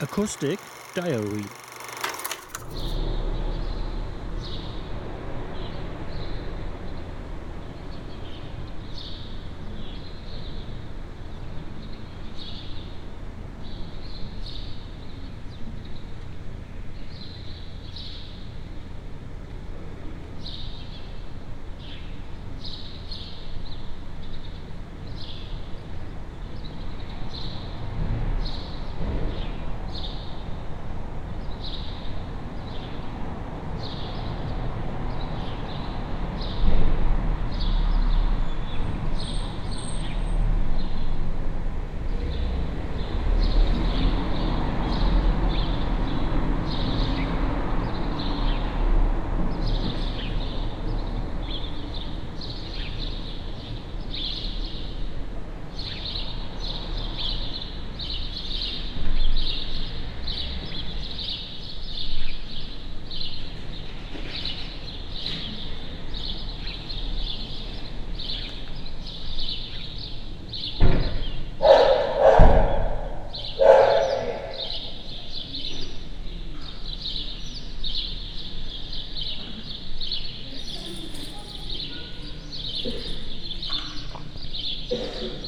Acoustic Diary Thank you.